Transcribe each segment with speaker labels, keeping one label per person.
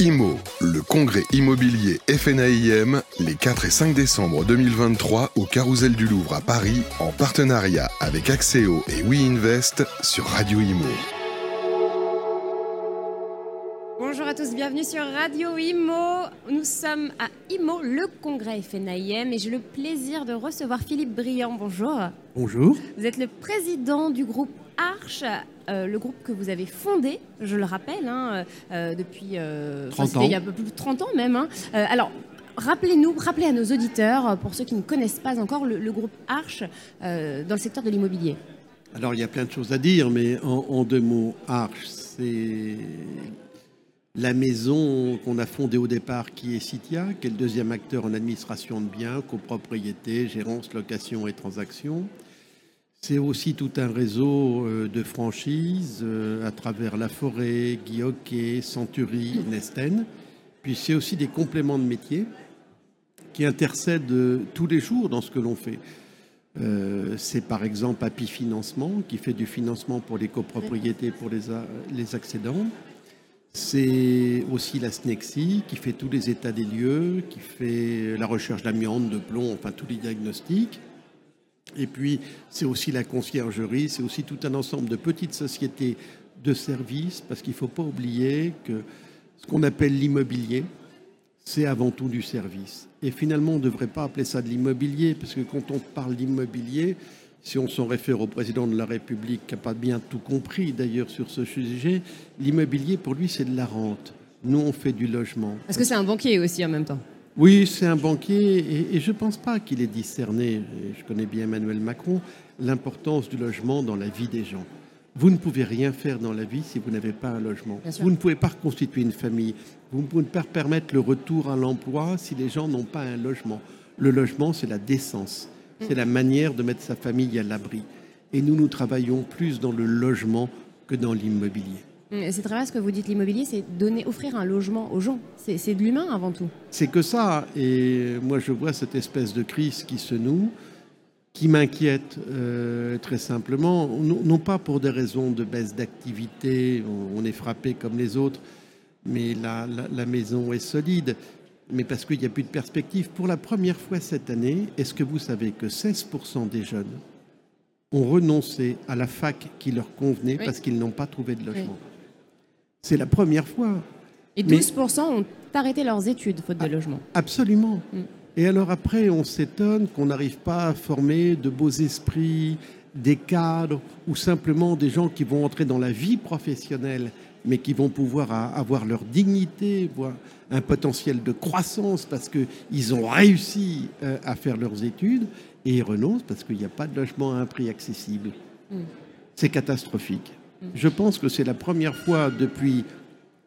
Speaker 1: IMO, le congrès immobilier FNAIM, les 4 et 5 décembre 2023 au Carousel du Louvre à Paris, en partenariat avec Axéo et WeInvest sur Radio Imo.
Speaker 2: Bonjour à tous, bienvenue sur Radio Imo. Nous sommes à Imo, le congrès FNAIM, et j'ai le plaisir de recevoir Philippe Briand. Bonjour.
Speaker 3: Bonjour.
Speaker 2: Vous êtes le président du groupe Arche, euh, le groupe que vous avez fondé, je le rappelle, hein, euh, depuis
Speaker 3: euh, 30 ans.
Speaker 2: il y a un peu plus de 30 ans même. Hein. alors, rappelez-nous, rappelez à nos auditeurs, pour ceux qui ne connaissent pas encore le, groupe Arche dans le secteur de l'immobilier.
Speaker 3: Alors, il y a plein de choses à dire, mais en, deux mots, Arche, c'est la maison qu'on a fondée au départ, qui est Citia, qui est le deuxième acteur en administration de biens, copropriété, gérance, location et transactions. C'est aussi tout un réseau euh, de franchises euh, à travers La Forêt, Guilloquet, Century, Nesten. Puis c'est aussi des compléments de métier qui intercèdent euh, tous les jours dans ce que l'on fait. c'est par exemple API Financement qui fait du financement pour les copropriétés pour les, les accédants. C'est aussi la SNEXI qui fait tous les états des lieux, qui fait la recherche d'amiante, de plomb, enfin tous les diagnostics. Et puis, c'est aussi la conciergerie, c'est aussi tout un ensemble de petites sociétés de services, parce qu'il ne faut pas oublier que ce qu'on appelle l'immobilier, c'est avant tout du service. Et finalement, on ne devrait pas appeler ça de l'immobilier, parce que quand on parle d'immobilier, si on s'en réfère au président de la République, qui n'a pas bien tout compris d'ailleurs sur ce sujet, l'immobilier, pour lui, c'est de la rente. Nous, on fait du logement.
Speaker 2: Parce que c'est un banquier aussi en même temps.
Speaker 3: Oui, c'est un banquier et, je ne pense pas qu'il ait discerné, je connais bien Emmanuel Macron, l'importance du logement dans la vie des gens. Vous ne pouvez rien faire dans la vie si vous n'avez pas un logement. Vous ne pouvez pas reconstituer une famille. Vous ne pouvez pas permettre le retour à l'emploi si les gens n'ont pas un logement. Le logement, c'est la décence. C'est la manière de mettre sa famille à l'abri. Et nous, nous travaillons plus dans le logement que dans l'immobilier.
Speaker 2: C'est très vrai ce que vous dites, l'immobilier, c'est donner, offrir un logement aux gens. C'est de l'humain avant tout.
Speaker 3: C'est que ça. Et moi, je vois cette espèce de crise qui se noue, qui m'inquiète euh, très simplement, non, pas pour des raisons de baisse d'activité, on, est frappé comme les autres, mais la, la maison est solide, mais parce qu'il n'y a plus de perspective. Pour la première fois cette année, est-ce que vous savez que 16% des jeunes ont renoncé à la fac qui leur convenait parce qu'ils n'ont pas trouvé de logement? C'est la première fois.
Speaker 2: Et 12% ont arrêté leurs études faute de logement.
Speaker 3: Absolument. Mm. Et alors après, on s'étonne qu'on n'arrive pas à former de beaux esprits, des cadres ou simplement des gens qui vont entrer dans la vie professionnelle, mais qui vont pouvoir avoir leur dignité, voir un potentiel de croissance parce qu'ils ont réussi euh, à faire leurs études et ils renoncent parce qu'il n'y a pas de logement à un prix accessible. Mm. C'est catastrophique. Je pense que c'est la première fois depuis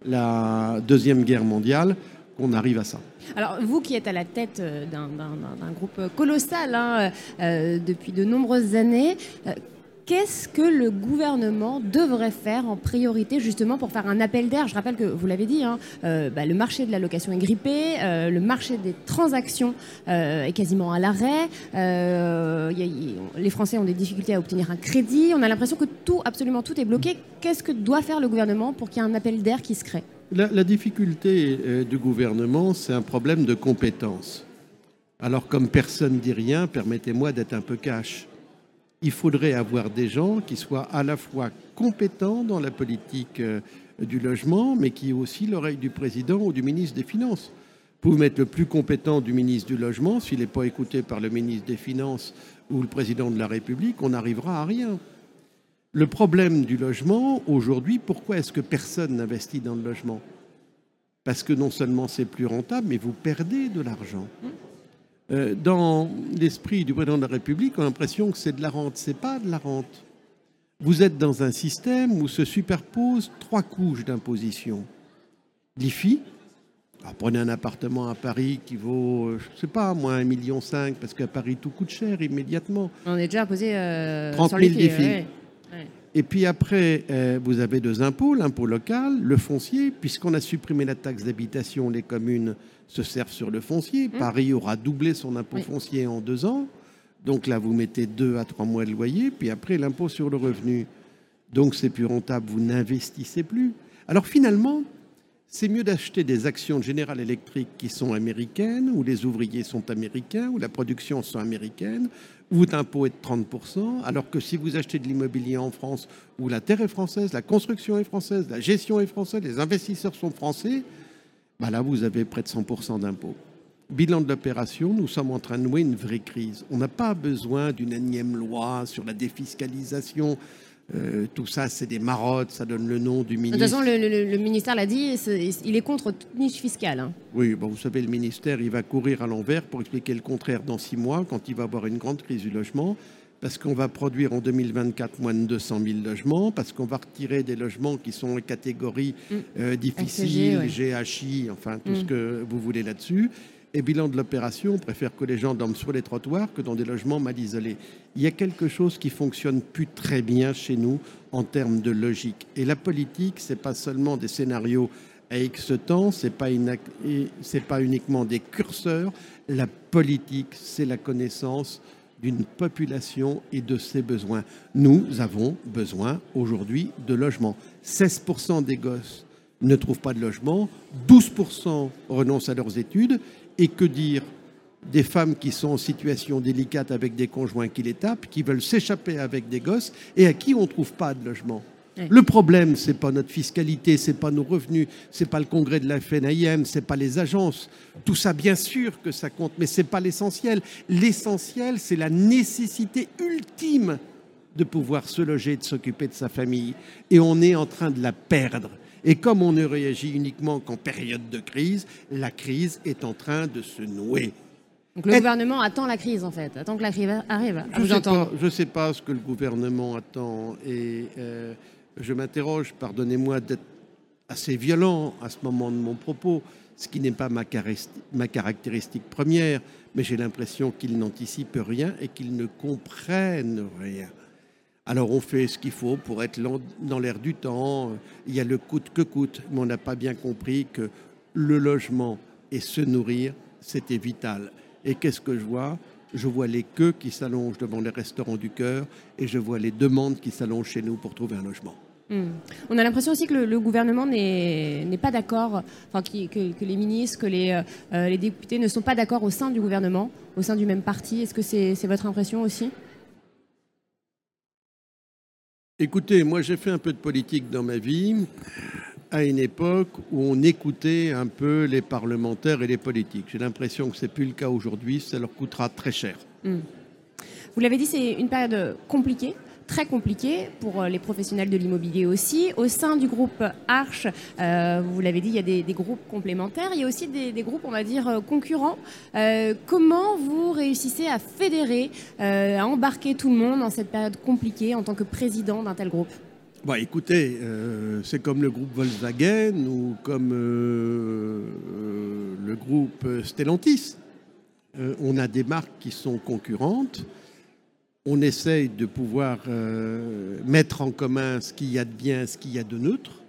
Speaker 3: la Deuxième Guerre mondiale qu'on arrive à ça.
Speaker 2: Alors, vous qui êtes à la tête euh, d'un groupe colossal hein, euh, depuis de nombreuses années, euh, Qu'est-ce que le gouvernement devrait faire en priorité justement pour faire un appel d'air? Je rappelle que vous l'avez dit, hein, euh, bah, le marché de la location est grippé, euh, le marché des transactions euh, est quasiment à l'arrêt. les Français ont des difficultés à obtenir un crédit. On a l'impression que tout, absolument tout est bloqué. Qu'est-ce que doit faire le gouvernement pour qu'il y ait un appel d'air qui se crée?
Speaker 3: La, la difficulté du gouvernement, c'est un problème de compétence. Alors comme personne ne dit rien, permettez-moi d'être un peu cash il faudrait avoir des gens qui soient à la fois compétents dans la politique euh, du logement, mais qui aient aussi l'oreille du président ou du ministre des Finances. Vous pouvez mettre le plus compétent du ministre du Logement, s'il n'est pas écouté par le ministre des Finances ou le président de la République, on n'arrivera à rien. Le problème du logement, aujourd'hui, pourquoi est-ce que personne n'investit dans le logement? Parce que non seulement c'est plus rentable, mais vous perdez de l'argent. Euh, dans l'esprit du président de la République, on a l'impression que c'est de la rente. Ce n'est pas de la rente. Vous êtes dans un système où se superposent trois couches d'imposition. L'IFI, prenez un appartement à Paris qui vaut, euh, je ne sais pas, moins 1,5 million, parce qu'à Paris, tout coûte cher immédiatement.
Speaker 2: On est déjà imposé euh,
Speaker 3: 30 000 l'IFI. Et puis après, euh, vous avez deux impôts, l'impôt local, le foncier, puisqu'on a supprimé la taxe d'habitation, les communes se servent sur le foncier. Mmh. Paris aura doublé son impôt foncier en deux ans. Donc là, vous mettez deux à trois mois de loyer, puis après l'impôt sur le revenu. Donc c'est plus rentable, vous n'investissez plus. Alors finalement, c'est mieux d'acheter des actions de General Electric qui sont américaines, où les ouvriers sont américains, où la production sont américaine, où l'impôt est de 30%, alors que si vous achetez de l'immobilier en France, où la terre est française, la construction est française, la gestion est française, les investisseurs sont français, bah là, vous avez près de 100% d'impôt. Bilan de l'opération, nous sommes en train de nouer une vraie crise. On n'a pas besoin d'une énième loi sur la défiscalisation euh, tout ça, c'est des marottes, ça donne le nom du ministre.
Speaker 2: De toute façon, le, ministère l'a dit, il est contre toute niche fiscale. Hein.
Speaker 3: Oui, bon, vous savez, le ministère, il va courir à l'envers pour expliquer le contraire dans six mois, quand il va avoir une grande crise du logement, parce qu'on va produire en 2024 moins de 200 000 logements, parce qu'on va retirer des logements qui sont en catégorie mm. euh, difficile, GHI, enfin tout ce mm. que vous voulez là-dessus. Et bilan de l'opération, on préfère que les gens dorment sur les trottoirs que dans des logements mal isolés. Il y a quelque chose qui fonctionne plus très bien chez nous en termes de logique. Et la politique, c'est pas seulement des scénarios à X temps, c'est pas pas uniquement des curseurs. La politique, c'est la connaissance d'une population et de ses besoins. Nous avons besoin aujourd'hui de logements. 16% des gosses ne trouvent pas de logement, 12% renoncent à leurs études et que dire des femmes qui sont en situation délicate avec des conjoints qui les tapent, qui veulent s'échapper avec des gosses et à qui on ne trouve pas de logement? Le problème, c'est pas notre fiscalité, c'est pas nos revenus, c'est pas le congrès de la FNIM, c'est pas les agences. Tout ça, bien sûr que ça compte, mais c'est pas l'essentiel. L'essentiel, c'est la nécessité ultime de pouvoir se loger, de s'occuper de sa famille. Et on est en train de la perdre. Et comme on ne réagit uniquement qu'en période de crise, la crise est en train de se nouer.
Speaker 2: Donc le gouvernement attend la crise en fait, attend que la crise arrive.
Speaker 3: Je ne sais, pas ce que le gouvernement attend et euh, je m'interroge, pardonnez-moi d'être assez violent à ce moment de mon propos, ce qui n'est pas ma, ma caractéristique première, mais j'ai l'impression qu'ils n'anticipent rien et qu'ils ne comprennent rien. Alors on fait ce qu'il faut pour être dans l'air du temps. Il y a le coûte que coûte, mais on n'a pas bien compris que le logement et se nourrir, c'était vital. Et qu'est-ce que je vois? Je vois les queues qui s'allongent devant les restaurants du cœur et je vois les demandes qui s'allongent chez nous pour trouver un logement.
Speaker 2: Hmm. On a l'impression aussi que le, gouvernement n'est pas d'accord, que, les ministres, que euh, les députés ne sont pas d'accord au sein du gouvernement, au sein du même parti. Est-ce que c'est votre impression aussi?
Speaker 3: Écoutez, moi j'ai fait un peu de politique dans ma vie à une époque où on écoutait un peu les parlementaires et les politiques. J'ai l'impression que ce n'est plus le cas aujourd'hui, ça leur coûtera très cher. Hmm.
Speaker 2: Vous l'avez dit, c'est une période compliquée très compliqué pour euh, les professionnels de l'immobilier aussi. Au sein du groupe Arche, euh, vous l'avez dit, il y a des, groupes complémentaires, il y a aussi des, groupes, on va dire, euh, concurrents. comment vous réussissez à fédérer, à embarquer tout le monde dans cette période compliquée en tant que président d'un tel groupe?
Speaker 3: Bah, écoutez, c'est comme le groupe Volkswagen ou comme le groupe Stellantis. on a des marques qui sont concurrentes on essaye de pouvoir euh, mettre en commun ce qu'il y a de bien, ce qu'il y a de neutre.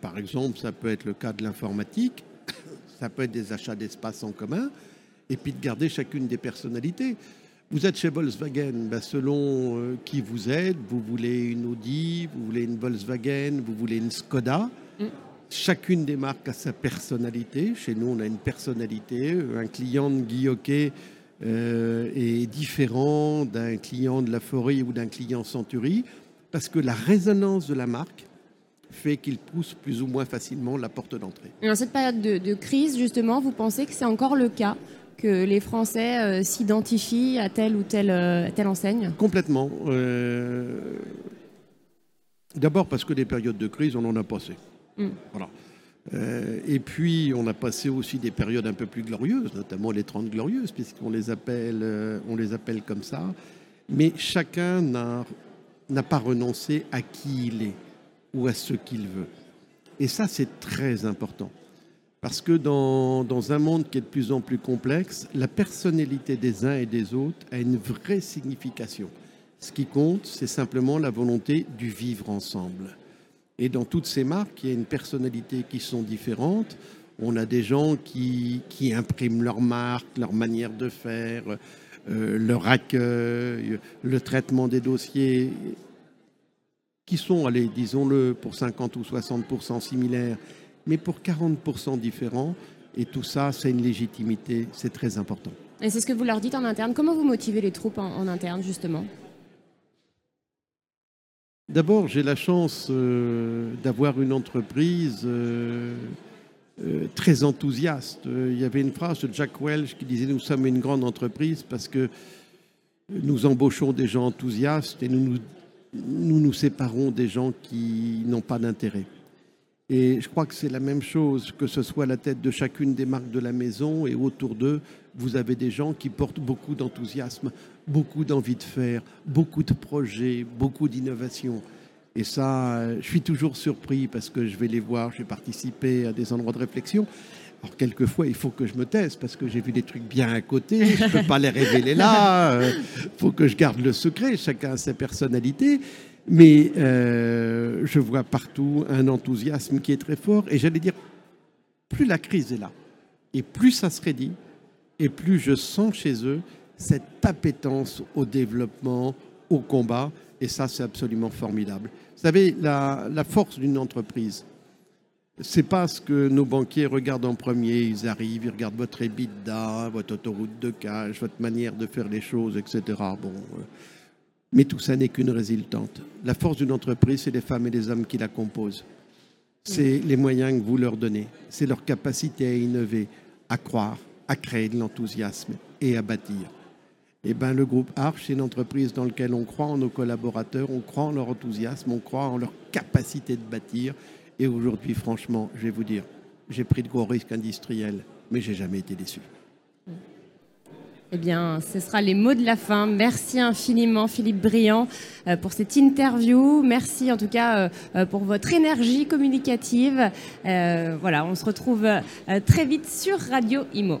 Speaker 3: Par exemple, ça peut être le cas de l'informatique, ça peut être des achats d'espace en commun, et puis de garder chacune des personnalités. Vous êtes chez Volkswagen, ben, selon euh, qui vous êtes, vous voulez une Audi, vous voulez une Volkswagen, vous voulez une Skoda. Mm. Chacune des marques a sa personnalité. Chez nous, on a une personnalité. Un client de Guy euh, est différent d'un client de la forêt ou d'un client Century, parce que la résonance de la marque fait qu'il pousse plus ou moins facilement la porte d'entrée.
Speaker 2: Dans cette période de, crise, justement, vous pensez que c'est encore le cas que les Français euh, s'identifient à telle ou telle, euh, telle enseigne?
Speaker 3: Complètement. D'abord parce que des périodes de crise, on en a passé. Hmm. Voilà. Euh, et puis, on a passé aussi des périodes un peu plus glorieuses, notamment les 30 glorieuses, puisqu'on les appelle, euh, on les appelle comme ça. Mais chacun n'a pas renoncé à qui il est ou à ce qu'il veut. Et ça, c'est très important. Parce que dans, dans, un monde qui est de plus en plus complexe, la personnalité des uns et des autres a une vraie signification. Ce qui compte, c'est simplement la volonté du vivre ensemble. Et dans toutes ces marques, il y a une personnalité qui sont différentes. On a des gens qui, impriment leur marque, leur manière de faire, euh, leur accueil, le traitement des dossiers, qui sont, allez, disons-le, pour 50 ou 60 similaires. mais pour 40% différents. Et tout ça, c'est une légitimité, c'est très important.
Speaker 2: Et c'est ce que vous leur dites en interne. Comment vous motivez les troupes en, interne, justement?
Speaker 3: D'abord, j'ai la chance euh, d'avoir une entreprise euh, euh, très enthousiaste. Il y avait une phrase de Jack Welch qui disait Nous sommes une grande entreprise parce que nous embauchons des gens enthousiastes et nous nous, séparons des gens qui n'ont pas d'intérêt. Et je crois que c'est la même chose, que ce soit la tête de chacune des marques de la maison et autour d'eux, vous avez des gens qui portent beaucoup d'enthousiasme, beaucoup d'envie de faire, beaucoup de projets, beaucoup d'innovation. Et ça, je suis toujours surpris parce que je vais les voir, je vais participer à des endroits de réflexion. Alors, quelquefois, il faut que je me taise parce que j'ai vu des trucs bien à côté, je ne peux pas les révéler là, il euh, faut que je garde le secret, chacun a sa personnalité. Mais euh, je vois partout un enthousiasme qui est très fort. Et j'allais dire, plus la crise est là, et plus ça se rédit, et plus je sens chez eux cette appétence au développement, au combat. Et ça, c'est absolument formidable. Vous savez, la, la force d'une entreprise, c'est pas ce que nos banquiers regardent en premier. Ils arrivent, ils regardent votre EBITDA, votre autoroute de cash, votre manière de faire les choses, etc. Bon, euh, mais tout ça n'est qu'une résultante. La force d'une entreprise, c'est les femmes et les hommes qui la composent. C'est les moyens que vous leur donnez. C'est leur capacité à innover, à croire, à créer de l'enthousiasme et à bâtir. Eh ben, le groupe Arch, c'est une entreprise dans laquelle on croit en nos collaborateurs, on croit en leur enthousiasme, on croit en leur capacité de bâtir. Et aujourd'hui, franchement, je vais vous dire, j'ai pris de gros risques industriels, mais j'ai jamais été déçu.
Speaker 2: Eh bien, ce sera les mots de la fin. Merci infiniment, Philippe Briand, euh, pour cette interview. Merci en tout cas euh, euh, pour votre énergie communicative. voilà, on se retrouve très vite sur Radio Imo.